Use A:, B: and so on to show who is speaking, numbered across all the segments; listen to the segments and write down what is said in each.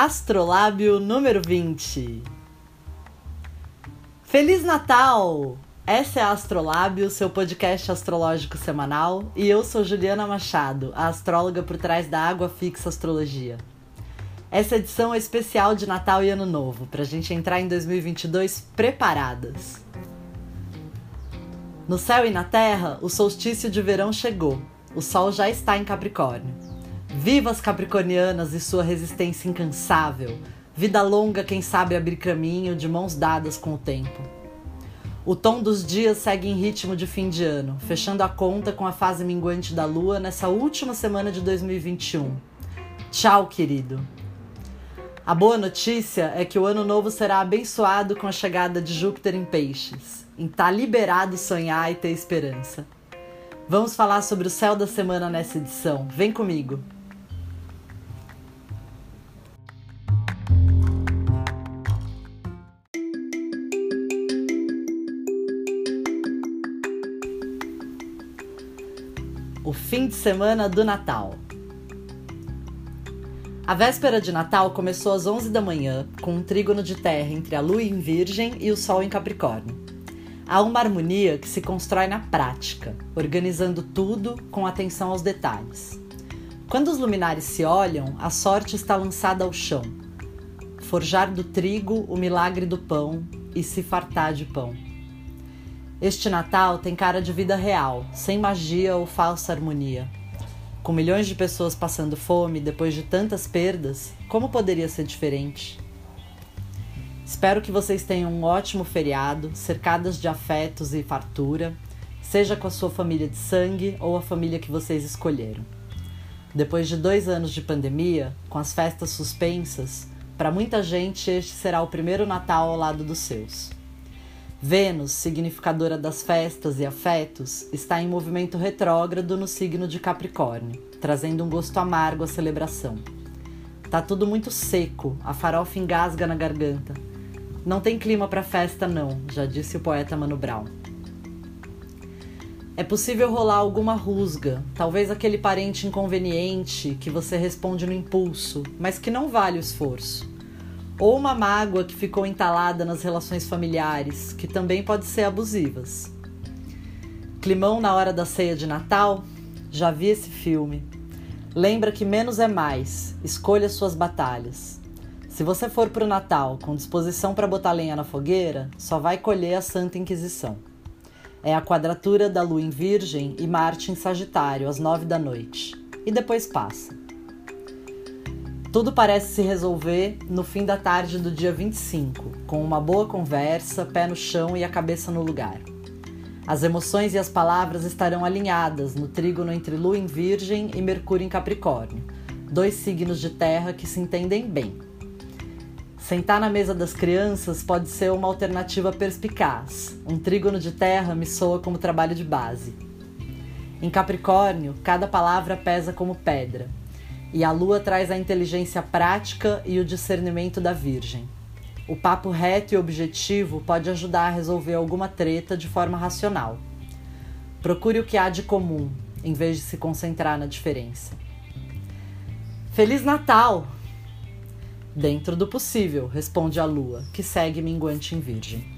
A: Astrolábio número 20. Feliz Natal! Essa é a Astrolábio, seu podcast astrológico semanal, e eu sou Juliana Machado, a astróloga por trás da Água Fixa Astrologia. Essa edição é especial de Natal e Ano Novo, para a gente entrar em 2022 preparadas. No céu e na terra, o solstício de verão chegou. O sol já está em Capricórnio. Viva as capricornianas e sua resistência incansável. Vida longa, quem sabe abrir caminho de mãos dadas com o tempo. O tom dos dias segue em ritmo de fim de ano, fechando a conta com a fase minguante da lua nessa última semana de 2021. Tchau, querido. A boa notícia é que o ano novo será abençoado com a chegada de Júpiter em Peixes. Está liberado sonhar e ter esperança. Vamos falar sobre o céu da semana nessa edição. Vem comigo! Semana do Natal. A véspera de Natal começou às 11 da manhã, com um trígono de terra entre a Lua em Virgem e o Sol em Capricórnio. Há uma harmonia que se constrói na prática, organizando tudo com atenção aos detalhes. Quando os luminares se olham, a sorte está lançada ao chão. Forjar do trigo o milagre do pão e se fartar de pão. Este Natal tem cara de vida real, sem magia ou falsa harmonia. Com milhões de pessoas passando fome depois de tantas perdas, como poderia ser diferente? Espero que vocês tenham um ótimo feriado, cercadas de afetos e fartura, seja com a sua família de sangue ou a família que vocês escolheram. Depois de dois anos de pandemia, com as festas suspensas, para muita gente este será o primeiro Natal ao lado dos seus. Vênus, significadora das festas e afetos, está em movimento retrógrado no signo de Capricórnio, trazendo um gosto amargo à celebração. Tá tudo muito seco, a farofa engasga na garganta, não tem clima para festa, não, já disse o poeta Mano Brown. É possível rolar alguma rusga, talvez aquele parente inconveniente que você responde no impulso, mas que não vale o esforço. Ou uma mágoa que ficou entalada nas relações familiares, que também pode ser abusivas. Climão na hora da ceia de Natal? Já vi esse filme. Lembra que menos é mais, escolha suas batalhas. Se você for para o Natal com disposição para botar lenha na fogueira, só vai colher a Santa Inquisição. É a quadratura da Lua em Virgem e Marte em Sagitário às nove da noite. E depois passa. Tudo parece se resolver no fim da tarde do dia 25, com uma boa conversa, pé no chão e a cabeça no lugar. As emoções e as palavras estarão alinhadas no trígono entre Lua em Virgem e Mercúrio em Capricórnio, dois signos de terra que se entendem bem. Sentar na mesa das crianças pode ser uma alternativa perspicaz. Um trígono de terra me soa como trabalho de base. Em Capricórnio, cada palavra pesa como pedra, e a lua traz a inteligência prática e o discernimento da Virgem. O papo reto e objetivo pode ajudar a resolver alguma treta de forma racional. Procure o que há de comum, em vez de se concentrar na diferença. Feliz Natal! Dentro do possível, responde a lua, que segue minguante em Virgem.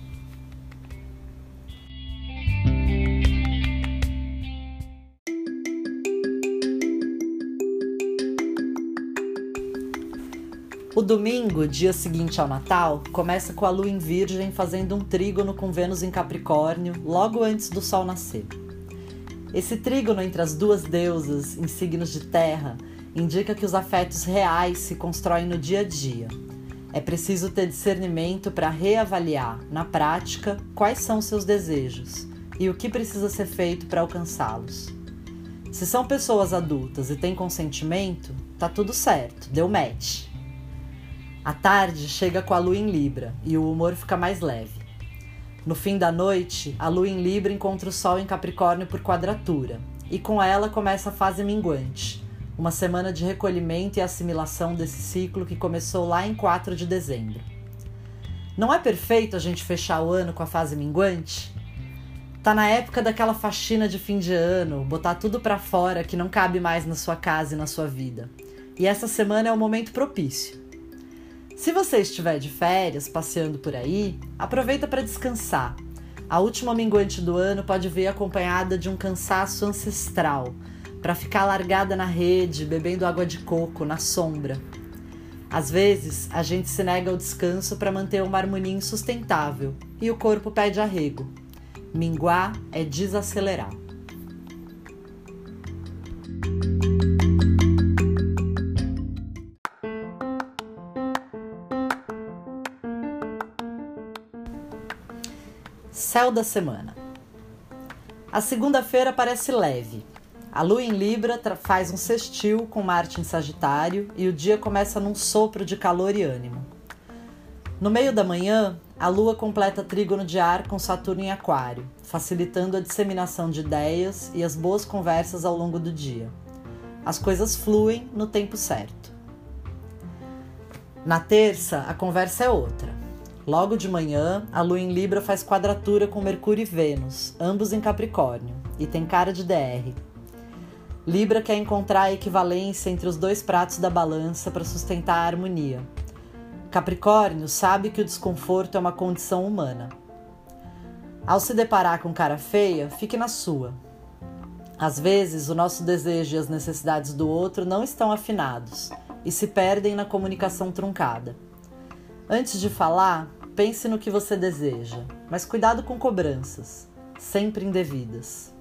A: O domingo, dia seguinte ao Natal, começa com a lua em Virgem fazendo um trígono com Vênus em Capricórnio, logo antes do sol nascer. Esse trígono entre as duas deusas em signos de terra indica que os afetos reais se constroem no dia a dia. É preciso ter discernimento para reavaliar, na prática, quais são seus desejos e o que precisa ser feito para alcançá-los. Se são pessoas adultas e têm consentimento, tá tudo certo, deu match. A tarde chega com a lua em Libra e o humor fica mais leve. No fim da noite, a lua em Libra encontra o sol em Capricórnio por quadratura, e com ela começa a fase minguante, uma semana de recolhimento e assimilação desse ciclo que começou lá em 4 de dezembro. Não é perfeito a gente fechar o ano com a fase minguante? Tá na época daquela faxina de fim de ano, botar tudo para fora que não cabe mais na sua casa e na sua vida. E essa semana é o momento propício. Se você estiver de férias, passeando por aí, aproveita para descansar. A última minguante do ano pode vir acompanhada de um cansaço ancestral, para ficar largada na rede, bebendo água de coco, na sombra. Às vezes, a gente se nega ao descanso para manter uma harmonia insustentável e o corpo pede arrego. Minguar é desacelerar. Céu da semana. A segunda-feira parece leve. A lua em Libra faz um sextil com Marte em Sagitário e o dia começa num sopro de calor e ânimo. No meio da manhã, a lua completa trígono de ar com Saturno em Aquário, facilitando a disseminação de ideias e as boas conversas ao longo do dia. As coisas fluem no tempo certo. Na terça, a conversa é outra. Logo de manhã, a lua em Libra faz quadratura com Mercúrio e Vênus, ambos em Capricórnio, e tem cara de DR. Libra quer encontrar a equivalência entre os dois pratos da balança para sustentar a harmonia. Capricórnio sabe que o desconforto é uma condição humana. Ao se deparar com cara feia, fique na sua. Às vezes, o nosso desejo e as necessidades do outro não estão afinados e se perdem na comunicação truncada. Antes de falar, pense no que você deseja, mas cuidado com cobranças, sempre indevidas.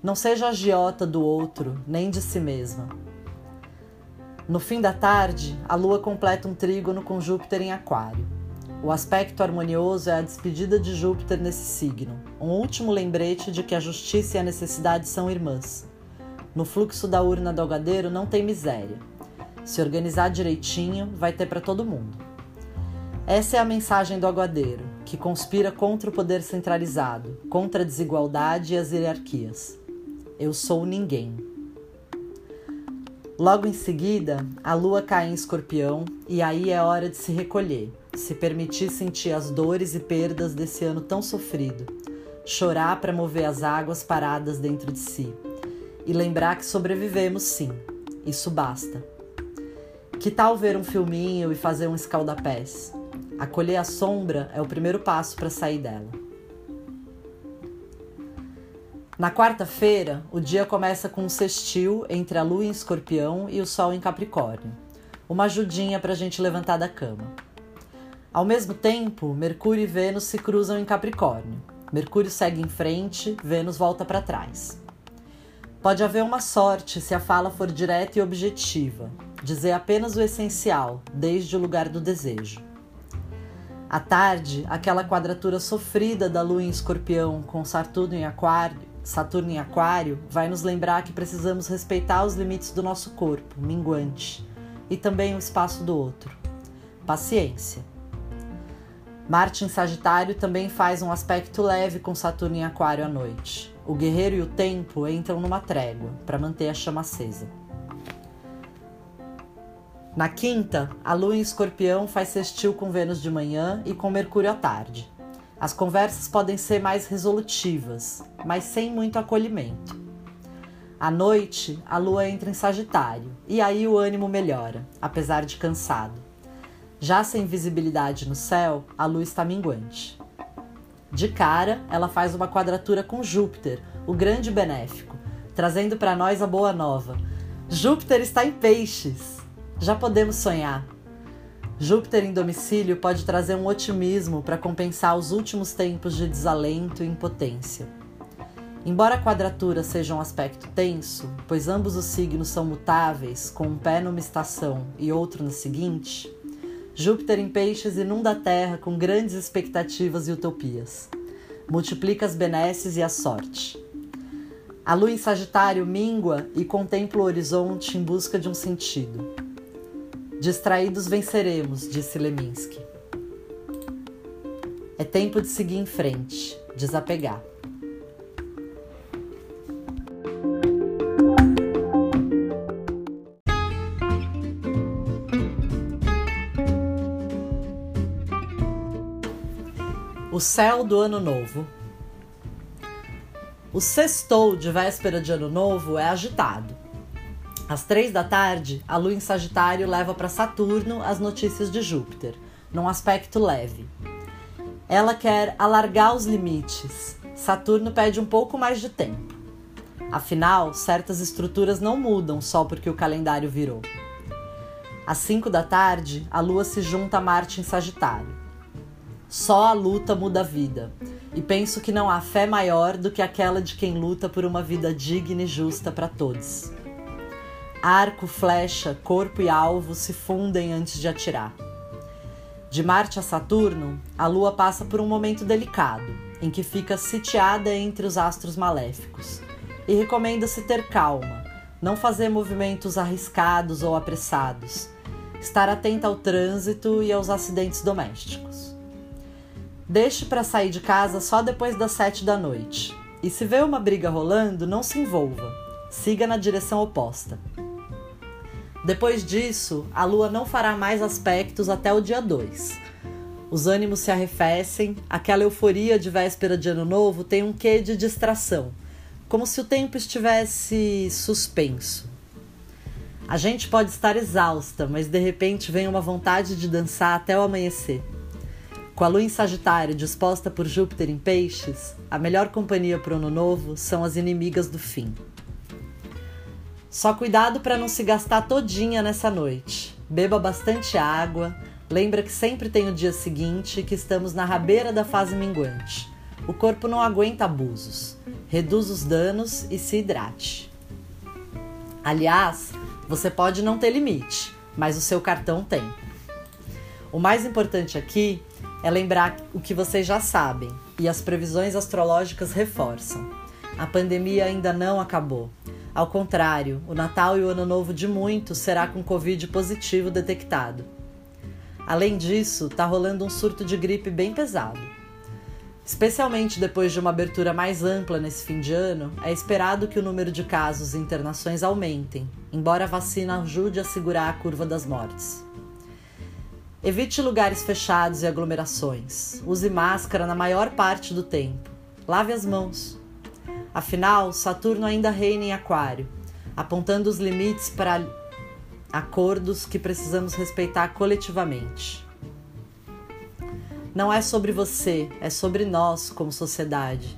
A: Não seja agiota do outro, nem de si mesma. No fim da tarde, a lua completa um trígono com Júpiter em Aquário. O aspecto harmonioso é a despedida de Júpiter nesse signo, um último lembrete de que a justiça e a necessidade são irmãs. No fluxo da urna do algadeiro não tem miséria. Se organizar direitinho, vai ter para todo mundo. Essa é a mensagem do aguadeiro, que conspira contra o poder centralizado, contra a desigualdade e as hierarquias. Eu sou ninguém. Logo em seguida, a lua cai em escorpião e aí é hora de se recolher, se permitir sentir as dores e perdas desse ano tão sofrido, chorar para mover as águas paradas dentro de si e lembrar que sobrevivemos sim, isso basta. Que tal ver um filminho e fazer um escaldapés? Acolher a sombra é o primeiro passo para sair dela. Na quarta-feira, o dia começa com um sextil entre a lua em escorpião e o sol em capricórnio. Uma ajudinha para a gente levantar da cama. Ao mesmo tempo, Mercúrio e Vênus se cruzam em Capricórnio. Mercúrio segue em frente, Vênus volta para trás. Pode haver uma sorte se a fala for direta e objetiva, dizer apenas o essencial, desde o lugar do desejo. À tarde, aquela quadratura sofrida da Lua em Escorpião com Saturno em Aquário, Saturno em Aquário vai nos lembrar que precisamos respeitar os limites do nosso corpo, minguante, e também o espaço do outro. Paciência. Marte em Sagitário também faz um aspecto leve com Saturno em Aquário à noite. O guerreiro e o tempo entram numa trégua para manter a chama acesa. Na quinta, a lua em escorpião faz sextil com Vênus de manhã e com Mercúrio à tarde. As conversas podem ser mais resolutivas, mas sem muito acolhimento. À noite, a lua entra em Sagitário e aí o ânimo melhora, apesar de cansado. Já sem visibilidade no céu, a lua está minguante. De cara, ela faz uma quadratura com Júpiter, o grande benéfico, trazendo para nós a boa nova. Júpiter está em peixes! Já podemos sonhar. Júpiter em domicílio pode trazer um otimismo para compensar os últimos tempos de desalento e impotência. Embora a quadratura seja um aspecto tenso, pois ambos os signos são mutáveis, com um pé numa estação e outro na seguinte, Júpiter em Peixes inunda a Terra com grandes expectativas e utopias. Multiplica as benesses e a sorte. A lua em Sagitário mingua e contempla o horizonte em busca de um sentido. Distraídos venceremos, disse Leminski. É tempo de seguir em frente, desapegar. O céu do ano novo. O sextou de véspera de ano novo é agitado Às três da tarde, a lua em Sagitário leva para Saturno as notícias de Júpiter, num aspecto leve. Ela quer alargar os limites. Saturno pede um pouco mais de tempo. Afinal, certas estruturas não mudam só porque o calendário virou. Às 5 da tarde, a lua se junta a Marte em Sagitário. Só a luta muda a vida, e penso que não há fé maior do que aquela de quem luta por uma vida digna e justa para todos. Arco, flecha, corpo e alvo se fundem antes de atirar. De Marte a Saturno, a Lua passa por um momento delicado, em que fica sitiada entre os astros maléficos, e recomenda-se ter calma, não fazer movimentos arriscados ou apressados, estar atenta ao trânsito e aos acidentes domésticos. Deixe para sair de casa só depois das sete da noite. E se vê uma briga rolando, não se envolva. Siga na direção oposta. Depois disso, a lua não fará mais aspectos até o dia 2. Os ânimos se arrefecem, aquela euforia de véspera de ano novo tem um quê de distração, como se o tempo estivesse suspenso. A gente pode estar exausta, mas de repente vem uma vontade de dançar até o amanhecer. Com a lua em Sagitário disposta por Júpiter em Peixes, a melhor companhia para o ano novo são as inimigas do fim. Só cuidado para não se gastar todinha nessa noite. Beba bastante água. Lembra que sempre tem o dia seguinte, que estamos na rabeira da fase minguante. O corpo não aguenta abusos. Reduz os danos e se hidrate. Aliás, você pode não ter limite, mas o seu cartão tem. O mais importante aqui é lembrar o que vocês já sabem e as previsões astrológicas reforçam. A pandemia ainda não acabou. Ao contrário, o Natal e o Ano Novo de muitos será com Covid positivo detectado. Além disso, está rolando um surto de gripe bem pesado. Especialmente depois de uma abertura mais ampla nesse fim de ano, é esperado que o número de casos e internações aumentem, embora a vacina ajude a segurar a curva das mortes. Evite lugares fechados e aglomerações. Use máscara na maior parte do tempo. Lave as mãos. Afinal, Saturno ainda reina em Aquário, apontando os limites para acordos que precisamos respeitar coletivamente. Não é sobre você, é sobre nós como sociedade.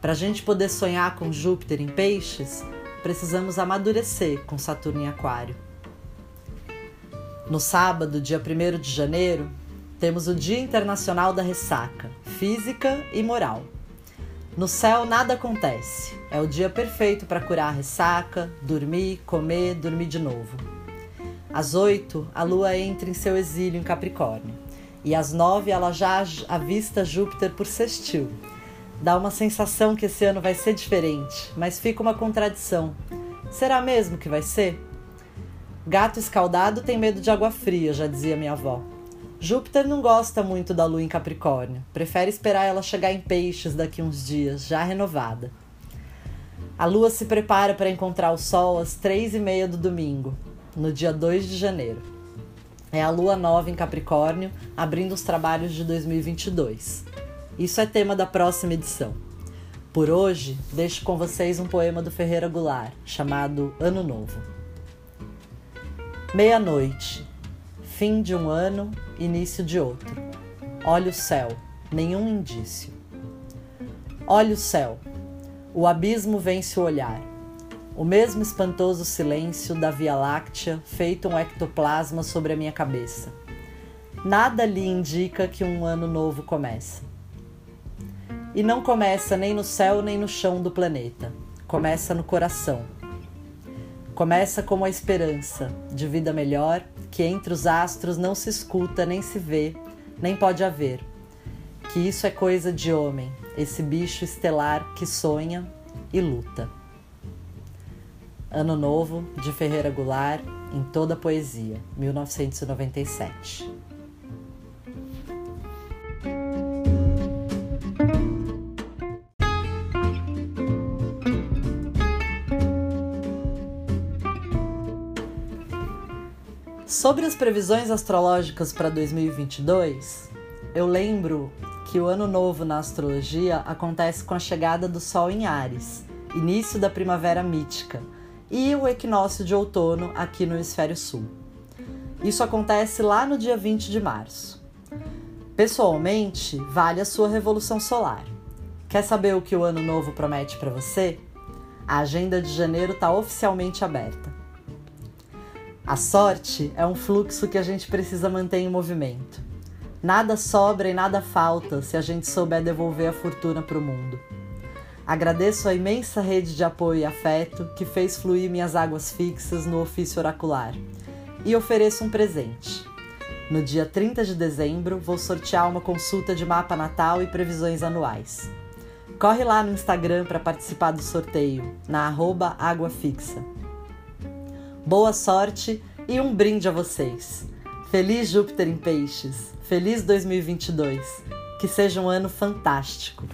A: Para a gente poder sonhar com Júpiter em Peixes, precisamos amadurecer com Saturno em Aquário. No sábado, dia 1 de janeiro, temos o Dia Internacional da Ressaca, Física e Moral. No céu nada acontece. É o dia perfeito para curar a ressaca, dormir, comer, dormir de novo. Às oito, a lua entra em seu exílio em Capricórnio. E às nove, ela já avista Júpiter por sextil. Dá uma sensação que esse ano vai ser diferente, mas fica uma contradição. Será mesmo que vai ser? Gato escaldado tem medo de água fria, já dizia minha avó. Júpiter não gosta muito da lua em Capricórnio, prefere esperar ela chegar em Peixes daqui uns dias, já renovada. A lua se prepara para encontrar o sol às três e meia do domingo, no dia 2 de janeiro. É a lua nova em Capricórnio, abrindo os trabalhos de 2022. Isso é tema da próxima edição. Por hoje, deixo com vocês um poema do Ferreira Goulart, chamado Ano Novo. Meia-noite, Fim de um ano, início de outro. Olha o céu, nenhum indício. Olha o céu, o abismo vence o olhar. O mesmo espantoso silêncio da Via Láctea, feito um ectoplasma sobre a minha cabeça. Nada lhe indica que um ano novo começa. E não começa nem no céu nem no chão do planeta. Começa no coração. Começa como a esperança de vida melhor que entre os astros não se escuta, nem se vê, nem pode haver. Que isso é coisa de homem, esse bicho estelar que sonha e luta. Ano Novo, de Ferreira Goulart, em toda a poesia, 1997. Sobre as previsões astrológicas para 2022, eu lembro que o ano novo na astrologia acontece com a chegada do Sol em Ares, início da primavera mítica, e o equinócio de outono aqui no hemisfério sul. Isso acontece lá no dia 20 de março. Pessoalmente, vale a sua revolução solar. Quer saber o que o ano novo promete para você? A agenda de janeiro está oficialmente aberta. A sorte é um fluxo que a gente precisa manter em movimento. Nada sobra e nada falta se a gente souber devolver a fortuna para o mundo. Agradeço a imensa rede de apoio e afeto que fez fluir minhas águas fixas no ofício oracular e ofereço um presente. No dia 30 de dezembro, vou sortear uma consulta de mapa natal e previsões anuais. Corre lá no Instagram para participar do sorteio, na arroba. Boa sorte e um brinde a vocês. Feliz Júpiter em Peixes, feliz 2022. Que seja um ano fantástico.